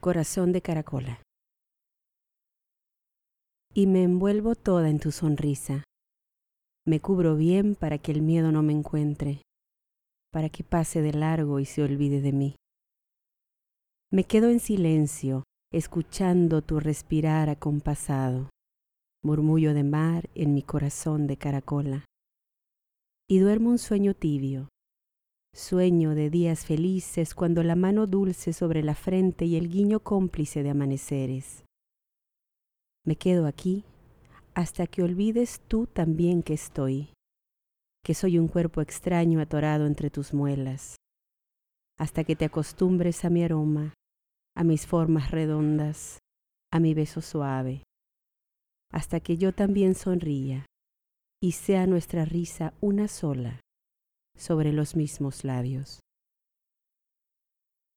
Corazón de caracola. Y me envuelvo toda en tu sonrisa. Me cubro bien para que el miedo no me encuentre, para que pase de largo y se olvide de mí. Me quedo en silencio, escuchando tu respirar acompasado, murmullo de mar en mi corazón de caracola. Y duermo un sueño tibio, sueño de días felices cuando la mano dulce sobre la frente y el guiño cómplice de amaneceres. Me quedo aquí hasta que olvides tú también que estoy, que soy un cuerpo extraño atorado entre tus muelas, hasta que te acostumbres a mi aroma, a mis formas redondas, a mi beso suave, hasta que yo también sonría y sea nuestra risa una sola sobre los mismos labios.